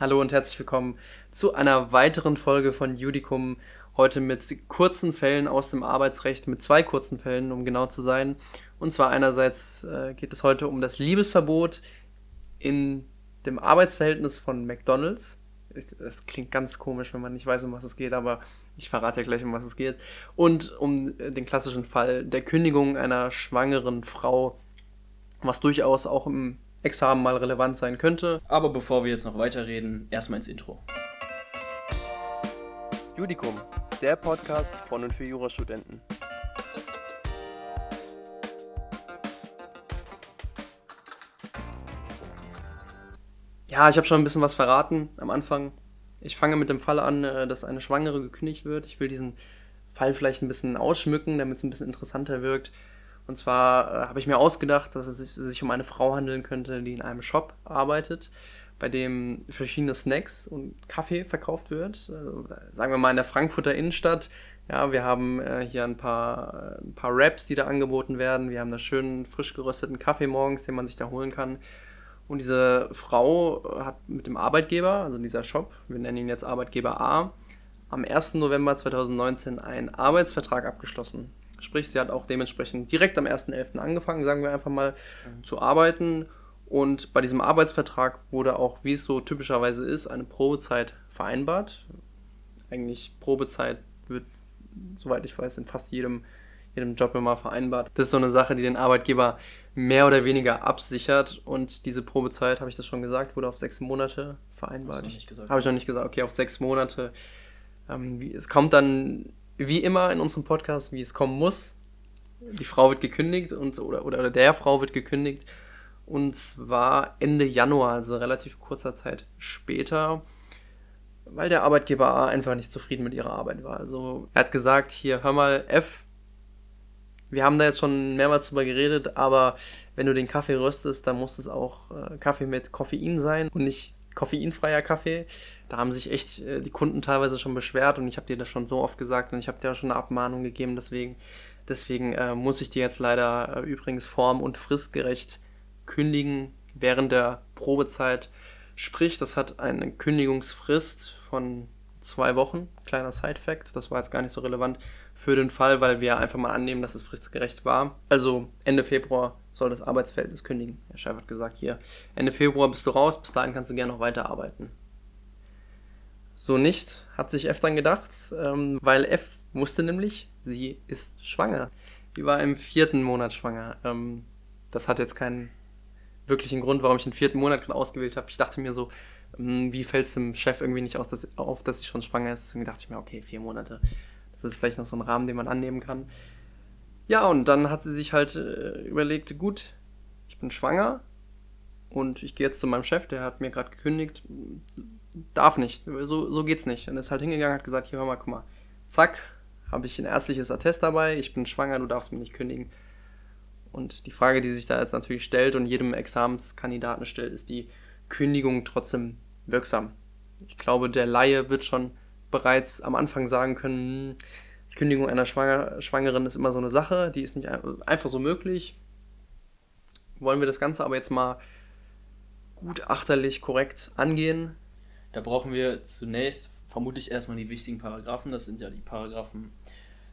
Hallo und herzlich willkommen zu einer weiteren Folge von Judicum. Heute mit kurzen Fällen aus dem Arbeitsrecht, mit zwei kurzen Fällen, um genau zu sein. Und zwar einerseits äh, geht es heute um das Liebesverbot in dem Arbeitsverhältnis von McDonald's. Das klingt ganz komisch, wenn man nicht weiß, um was es geht, aber ich verrate ja gleich, um was es geht. Und um den klassischen Fall der Kündigung einer schwangeren Frau, was durchaus auch im Examen mal relevant sein könnte. Aber bevor wir jetzt noch weiterreden, erstmal ins Intro. Judicum, der Podcast von und für Jurastudenten. Ja, ich habe schon ein bisschen was verraten am Anfang. Ich fange mit dem Fall an, äh, dass eine Schwangere gekündigt wird. Ich will diesen Fall vielleicht ein bisschen ausschmücken, damit es ein bisschen interessanter wirkt. Und zwar äh, habe ich mir ausgedacht, dass es sich, sich, um eine Frau handeln könnte, die in einem Shop arbeitet, bei dem verschiedene Snacks und Kaffee verkauft wird. Also, sagen wir mal in der Frankfurter Innenstadt. Ja, wir haben äh, hier ein paar, ein paar Wraps, die da angeboten werden. Wir haben da schönen frisch gerösteten Kaffee morgens, den man sich da holen kann. Und diese Frau hat mit dem Arbeitgeber, also dieser Shop, wir nennen ihn jetzt Arbeitgeber A, am 1. November 2019 einen Arbeitsvertrag abgeschlossen. Sprich, sie hat auch dementsprechend direkt am 1.11. angefangen, sagen wir einfach mal, mhm. zu arbeiten. Und bei diesem Arbeitsvertrag wurde auch, wie es so typischerweise ist, eine Probezeit vereinbart. Eigentlich Probezeit wird, soweit ich weiß, in fast jedem jedem Job immer vereinbart. Das ist so eine Sache, die den Arbeitgeber mehr oder weniger absichert und diese Probezeit, habe ich das schon gesagt, wurde auf sechs Monate vereinbart. Habe ich noch nicht gesagt, okay, auf sechs Monate. Ähm, es kommt dann wie immer in unserem Podcast, wie es kommen muss. Die Frau wird gekündigt und, oder, oder der Frau wird gekündigt. Und zwar Ende Januar, also relativ kurzer Zeit später, weil der Arbeitgeber A einfach nicht zufrieden mit ihrer Arbeit war. Also er hat gesagt, hier, hör mal, F, wir haben da jetzt schon mehrmals drüber geredet, aber wenn du den Kaffee röstest, dann muss es auch äh, Kaffee mit Koffein sein und nicht koffeinfreier Kaffee. Da haben sich echt äh, die Kunden teilweise schon beschwert und ich habe dir das schon so oft gesagt und ich habe dir auch schon eine Abmahnung gegeben. Deswegen, deswegen äh, muss ich dir jetzt leider äh, übrigens form- und fristgerecht kündigen während der Probezeit. Sprich, das hat eine Kündigungsfrist von zwei Wochen. Kleiner Side-Fact, das war jetzt gar nicht so relevant für den Fall, weil wir einfach mal annehmen, dass es fristgerecht war. Also Ende Februar soll das Arbeitsverhältnis kündigen. Herr Chef hat gesagt, hier, Ende Februar bist du raus, bis dahin kannst du gerne noch weiterarbeiten. So nicht, hat sich F dann gedacht, ähm, weil F wusste nämlich, sie ist schwanger. Die war im vierten Monat schwanger. Ähm, das hat jetzt keinen wirklichen Grund, warum ich den vierten Monat ausgewählt habe. Ich dachte mir so, ähm, wie fällt es dem Chef irgendwie nicht aus, dass, auf, dass sie schon schwanger ist? Deswegen dachte ich mir, okay, vier Monate das ist vielleicht noch so ein Rahmen, den man annehmen kann. Ja, und dann hat sie sich halt äh, überlegt, gut, ich bin schwanger und ich gehe jetzt zu meinem Chef, der hat mir gerade gekündigt, darf nicht, so, so geht's nicht. Und ist halt hingegangen, hat gesagt, hier hör mal, guck mal, zack, habe ich ein ärztliches Attest dabei, ich bin schwanger, du darfst mir nicht kündigen. Und die Frage, die sich da jetzt natürlich stellt und jedem Examenskandidaten stellt, ist die Kündigung trotzdem wirksam? Ich glaube, der Laie wird schon bereits am Anfang sagen können, die Kündigung einer Schwanger Schwangeren ist immer so eine Sache, die ist nicht einfach so möglich. Wollen wir das Ganze aber jetzt mal gutachterlich korrekt angehen? Da brauchen wir zunächst vermutlich erstmal die wichtigen Paragraphen. Das sind ja die Paragraphen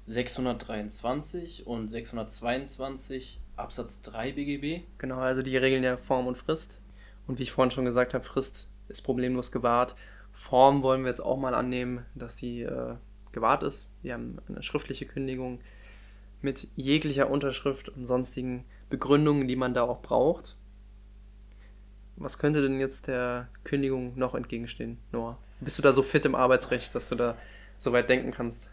623 und 622 Absatz 3 BGB. Genau, also die regeln ja Form und Frist. Und wie ich vorhin schon gesagt habe, Frist ist problemlos gewahrt. Form wollen wir jetzt auch mal annehmen, dass die äh, gewahrt ist. Wir haben eine schriftliche Kündigung mit jeglicher Unterschrift und sonstigen Begründungen, die man da auch braucht. Was könnte denn jetzt der Kündigung noch entgegenstehen, Noah? Bist du da so fit im Arbeitsrecht, dass du da so weit denken kannst?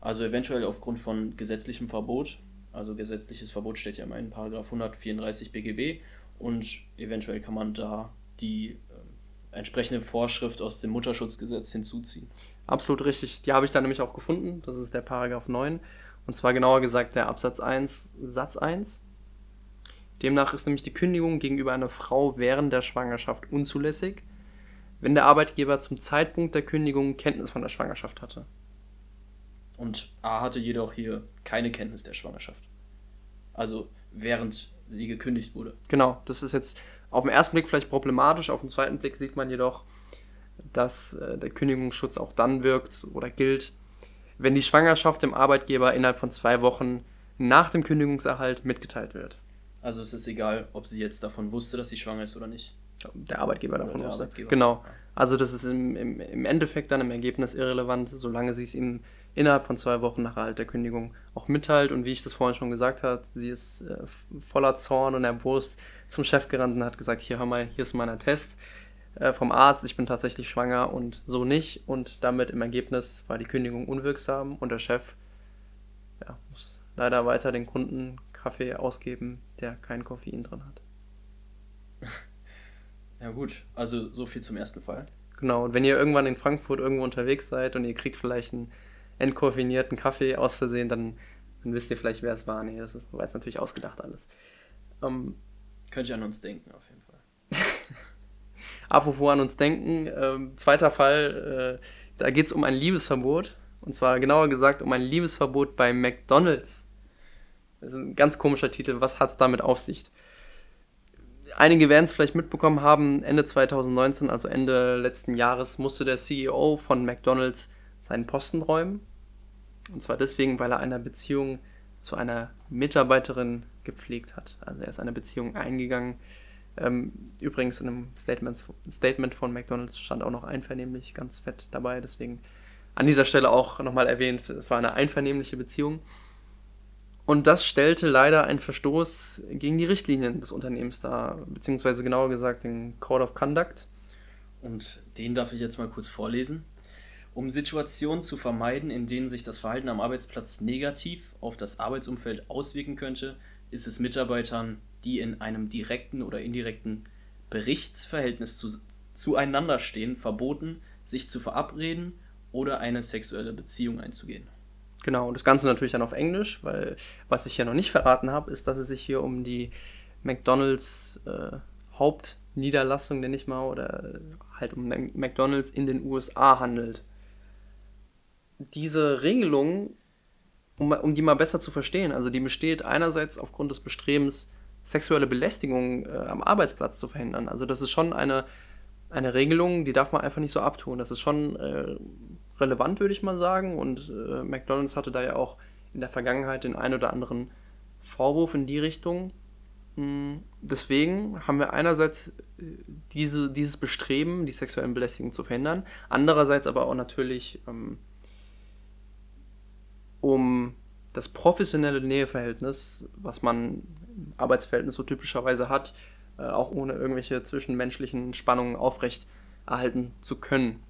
Also eventuell aufgrund von gesetzlichem Verbot. Also gesetzliches Verbot steht ja immer in Paragraph 134 BGB und eventuell kann man da die entsprechende Vorschrift aus dem Mutterschutzgesetz hinzuziehen. Absolut richtig. Die habe ich dann nämlich auch gefunden. Das ist der Paragraph 9. Und zwar genauer gesagt der Absatz 1, Satz 1. Demnach ist nämlich die Kündigung gegenüber einer Frau während der Schwangerschaft unzulässig, wenn der Arbeitgeber zum Zeitpunkt der Kündigung Kenntnis von der Schwangerschaft hatte. Und A hatte jedoch hier keine Kenntnis der Schwangerschaft. Also während sie gekündigt wurde. Genau, das ist jetzt Auf den ersten Blick vielleicht problematisch, auf den zweiten Blick sieht man jedoch, dass äh, der Kündigungsschutz auch dann wirkt oder gilt, wenn die Schwangerschaft dem Arbeitgeber innerhalb von zwei Wochen nach dem Kündigungserhalt mitgeteilt wird. Also es ist egal, ob sie jetzt davon wusste, dass sie schwanger ist oder nicht. Der Arbeitgeber davon der wusste. Arbeitgeber. Genau. Also das ist im, im, im Endeffekt dann im Ergebnis irrelevant, solange sie es ihm innerhalb von zwei Wochen nach Erhalt der Kündigung auch mitteilt. Und wie ich das vorhin schon gesagt habe, sie ist äh, voller Zorn und Erbost zum Chef gerannt und hat gesagt, hier hör mal, hier ist mein Attest äh, vom Arzt, ich bin tatsächlich schwanger und so nicht. Und damit im Ergebnis war die Kündigung unwirksam und der Chef ja, muss leider weiter den Kunden Kaffee ausgeben, der kein Koffein drin hat. Ja gut, also so viel zum ersten Fall. Genau, und wenn ihr irgendwann in Frankfurt irgendwo unterwegs seid und ihr kriegt vielleicht einen entkoffinierten Kaffee aus Versehen, dann, dann wisst ihr vielleicht, wer es war. Nee, das war jetzt natürlich ausgedacht alles. Ähm, Könnt ihr an uns denken, auf jeden Fall. Apropos an uns denken, ähm, zweiter Fall, äh, da geht es um ein Liebesverbot. Und zwar genauer gesagt um ein Liebesverbot bei McDonalds. Das ist ein ganz komischer Titel. Was hat es damit auf sich? Einige werden es vielleicht mitbekommen haben, Ende 2019, also Ende letzten Jahres, musste der CEO von McDonald's seinen Posten räumen. Und zwar deswegen, weil er eine Beziehung zu einer Mitarbeiterin gepflegt hat. Also er ist eine Beziehung eingegangen. Ähm, übrigens in einem Statement von McDonald's stand auch noch einvernehmlich ganz fett dabei. Deswegen an dieser Stelle auch nochmal erwähnt, es war eine einvernehmliche Beziehung. Und das stellte leider einen Verstoß gegen die Richtlinien des Unternehmens dar, beziehungsweise genauer gesagt den Code of Conduct. Und den darf ich jetzt mal kurz vorlesen. Um Situationen zu vermeiden, in denen sich das Verhalten am Arbeitsplatz negativ auf das Arbeitsumfeld auswirken könnte, ist es Mitarbeitern, die in einem direkten oder indirekten Berichtsverhältnis zu, zueinander stehen, verboten, sich zu verabreden oder eine sexuelle Beziehung einzugehen. Genau, und das Ganze natürlich dann auf Englisch, weil was ich ja noch nicht verraten habe, ist, dass es sich hier um die McDonalds äh, Hauptniederlassung, nenne ich mal, oder halt um McDonalds in den USA handelt. Diese Regelung, um, um die mal besser zu verstehen, also die besteht einerseits aufgrund des Bestrebens, sexuelle Belästigung äh, am Arbeitsplatz zu verhindern. Also das ist schon eine, eine Regelung, die darf man einfach nicht so abtun. Das ist schon äh, relevant, würde ich mal sagen. Und äh, McDonald's hatte da ja auch in der Vergangenheit den ein oder anderen Vorwurf in die Richtung. Hm, deswegen haben wir einerseits äh, diese, dieses Bestreben, die sexuellen Belästigungen zu verhindern, andererseits aber auch natürlich, ähm, um das professionelle Näheverhältnis, was man im Arbeitsverhältnis so typischerweise hat, äh, auch ohne irgendwelche zwischenmenschlichen Spannungen aufrecht erhalten zu können.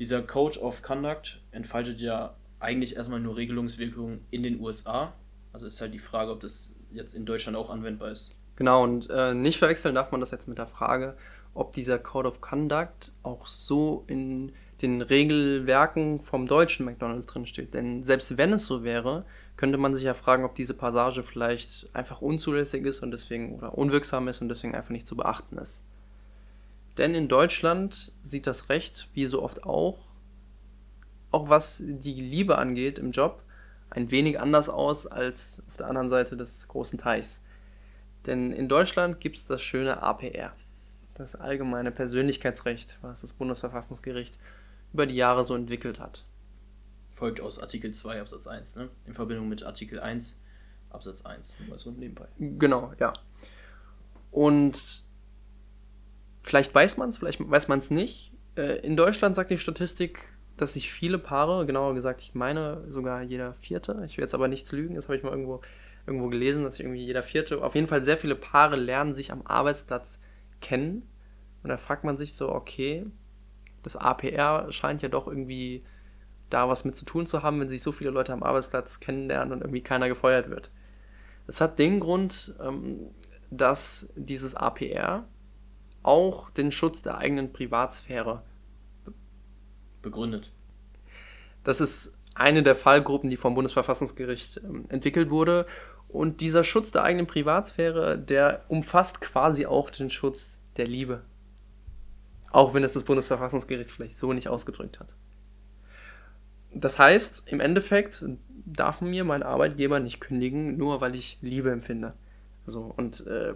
Dieser Code of Conduct entfaltet ja eigentlich erstmal nur Regelungswirkungen in den USA. Also ist halt die Frage, ob das jetzt in Deutschland auch anwendbar ist. Genau, und äh, nicht verwechseln darf man das jetzt mit der Frage, ob dieser Code of Conduct auch so in den Regelwerken vom deutschen McDonald's drinsteht. Denn selbst wenn es so wäre, könnte man sich ja fragen, ob diese Passage vielleicht einfach unzulässig ist und deswegen oder unwirksam ist und deswegen einfach nicht zu beachten ist. Denn in Deutschland sieht das Recht, wie so oft auch, auch was die Liebe angeht im Job, ein wenig anders aus als auf der anderen Seite des großen Teichs. Denn in Deutschland gibt es das schöne APR, das allgemeine Persönlichkeitsrecht, was das Bundesverfassungsgericht über die Jahre so entwickelt hat. Folgt aus Artikel 2 Absatz 1, ne? in Verbindung mit Artikel 1 Absatz 1, nur so nebenbei. Genau, ja. Und Vielleicht weiß man es, vielleicht weiß man es nicht. Äh, in Deutschland sagt die Statistik, dass sich viele Paare, genauer gesagt, ich meine sogar jeder vierte, ich will jetzt aber nichts lügen, das habe ich mal irgendwo, irgendwo gelesen, dass sich irgendwie jeder vierte, auf jeden Fall sehr viele Paare lernen sich am Arbeitsplatz kennen. Und da fragt man sich so, okay, das APR scheint ja doch irgendwie da was mit zu tun zu haben, wenn sich so viele Leute am Arbeitsplatz kennenlernen und irgendwie keiner gefeuert wird. Es hat den Grund, ähm, dass dieses APR auch den Schutz der eigenen Privatsphäre begründet. Das ist eine der Fallgruppen, die vom Bundesverfassungsgericht ähm, entwickelt wurde. Und dieser Schutz der eigenen Privatsphäre, der umfasst quasi auch den Schutz der Liebe. Auch wenn es das Bundesverfassungsgericht vielleicht so nicht ausgedrückt hat. Das heißt, im Endeffekt darf mir mein Arbeitgeber nicht kündigen, nur weil ich Liebe empfinde. So, und äh,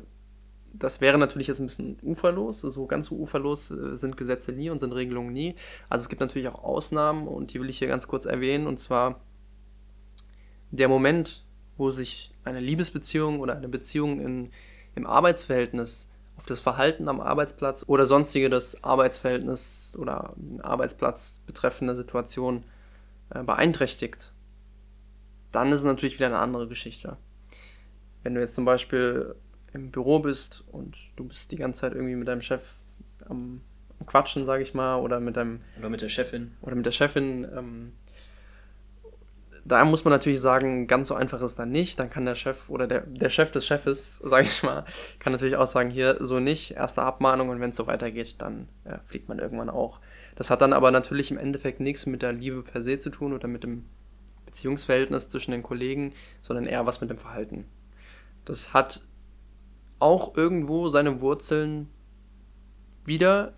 das wäre natürlich jetzt ein bisschen uferlos. So ganz so uferlos äh, sind Gesetze nie und sind Regelungen nie. Also es gibt natürlich auch Ausnahmen und die will ich hier ganz kurz erwähnen. Und zwar der Moment, wo sich eine Liebesbeziehung oder eine Beziehung in, im Arbeitsverhältnis auf das Verhalten am Arbeitsplatz oder sonstige das Arbeitsverhältnis oder den Arbeitsplatz betreffende Situation äh, beeinträchtigt, dann ist es natürlich wieder eine andere Geschichte. Wenn du jetzt zum Beispiel im Büro bist und du bist die ganze Zeit irgendwie mit deinem Chef am, am Quatschen, sage ich mal, oder mit deinem oder mit der Chefin oder mit der Chefin ähm, da muss man natürlich sagen, ganz so einfach ist dann nicht. Dann kann der Chef oder der, der Chef des Chefes, sage ich mal, kann natürlich auch sagen, hier so nicht, erste Abmahnung und wenn es so weitergeht, dann ja, fliegt man irgendwann auch. Das hat dann aber natürlich im Endeffekt nichts mit der Liebe per se zu tun oder mit dem Beziehungsverhältnis zwischen den Kollegen, sondern eher was mit dem Verhalten. Das hat auch irgendwo seine Wurzeln wieder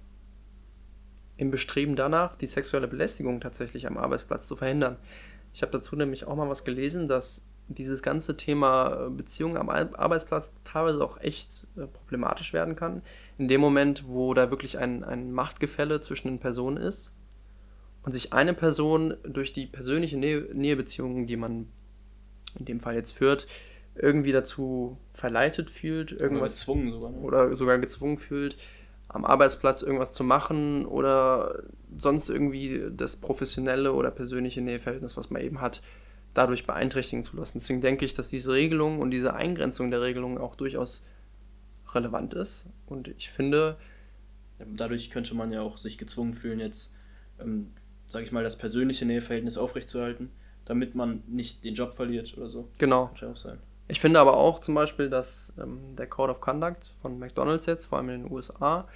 im Bestreben danach, die sexuelle Belästigung tatsächlich am Arbeitsplatz zu verhindern. Ich habe dazu nämlich auch mal was gelesen, dass dieses ganze Thema äh, Beziehungen am Arbeitsplatz teilweise auch echt äh, problematisch werden kann. In dem Moment, wo da wirklich ein, ein Machtgefälle zwischen den Personen ist und sich eine Person durch die persönliche Nähe, Nähebeziehungen, die man in dem Fall jetzt führt, irgendwie dazu verleitet fühlt, irgendwas oder gezwungen sogar, ne? oder sogar gezwungen fühlt, am Arbeitsplatz irgendwas zu machen oder sonst irgendwie das professionelle oder persönliche Näheverhältnis, was man eben hat, dadurch beeinträchtigen zu lassen. Deswegen denke ich, dass diese Regelung und diese Eingrenzung der Regelung auch durchaus relevant ist. Und ich finde. Dadurch könnte man ja auch sich gezwungen fühlen, jetzt, ähm, sage ich mal, das persönliche Näheverhältnis aufrechtzuerhalten, damit man nicht den Job verliert oder so. Genau. Kann auch sein. Ich finde aber auch zum Beispiel, dass ähm, der Code of Conduct von McDonalds jetzt, vor allem in den USA,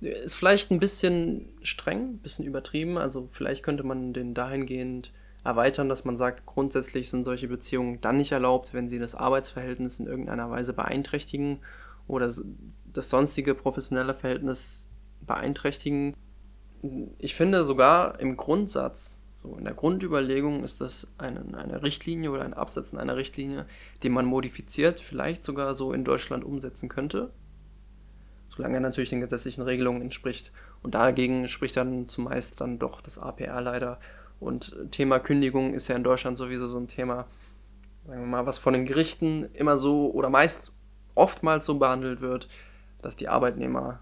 ist vielleicht ein bisschen streng, ein bisschen übertrieben. Also vielleicht könnte man den dahingehend erweitern, dass man sagt, grundsätzlich sind solche Beziehungen dann nicht erlaubt, wenn sie das Arbeitsverhältnis in irgendeiner Weise beeinträchtigen oder das sonstige professionelle Verhältnis beeinträchtigen. Ich finde sogar im Grundsatz, so in der Grundüberlegung ist das eine, eine Richtlinie oder ein Absetzen einer Richtlinie, die man modifiziert, vielleicht sogar so in Deutschland umsetzen könnte solange er natürlich den gesetzlichen Regelungen entspricht. Und dagegen spricht dann zumeist dann doch das APR leider. Und Thema Kündigung ist ja in Deutschland sowieso so ein Thema, sagen wir mal, was von den Gerichten immer so oder meist oftmals so behandelt wird, dass die Arbeitnehmer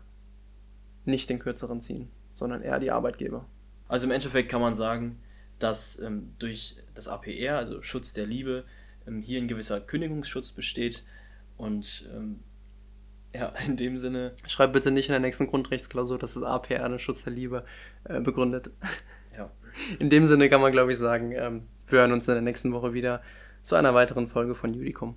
nicht den kürzeren ziehen, sondern eher die Arbeitgeber. Also im Endeffekt kann man sagen, dass ähm, durch das APR, also Schutz der Liebe, ähm, hier ein gewisser Kündigungsschutz besteht und ähm, ja, in dem Sinne. Schreib bitte nicht in der nächsten Grundrechtsklausur, dass das APR den Schutz der Liebe äh, begründet. Ja. In dem Sinne kann man, glaube ich, sagen, ähm, wir hören uns in der nächsten Woche wieder zu einer weiteren Folge von Judicum.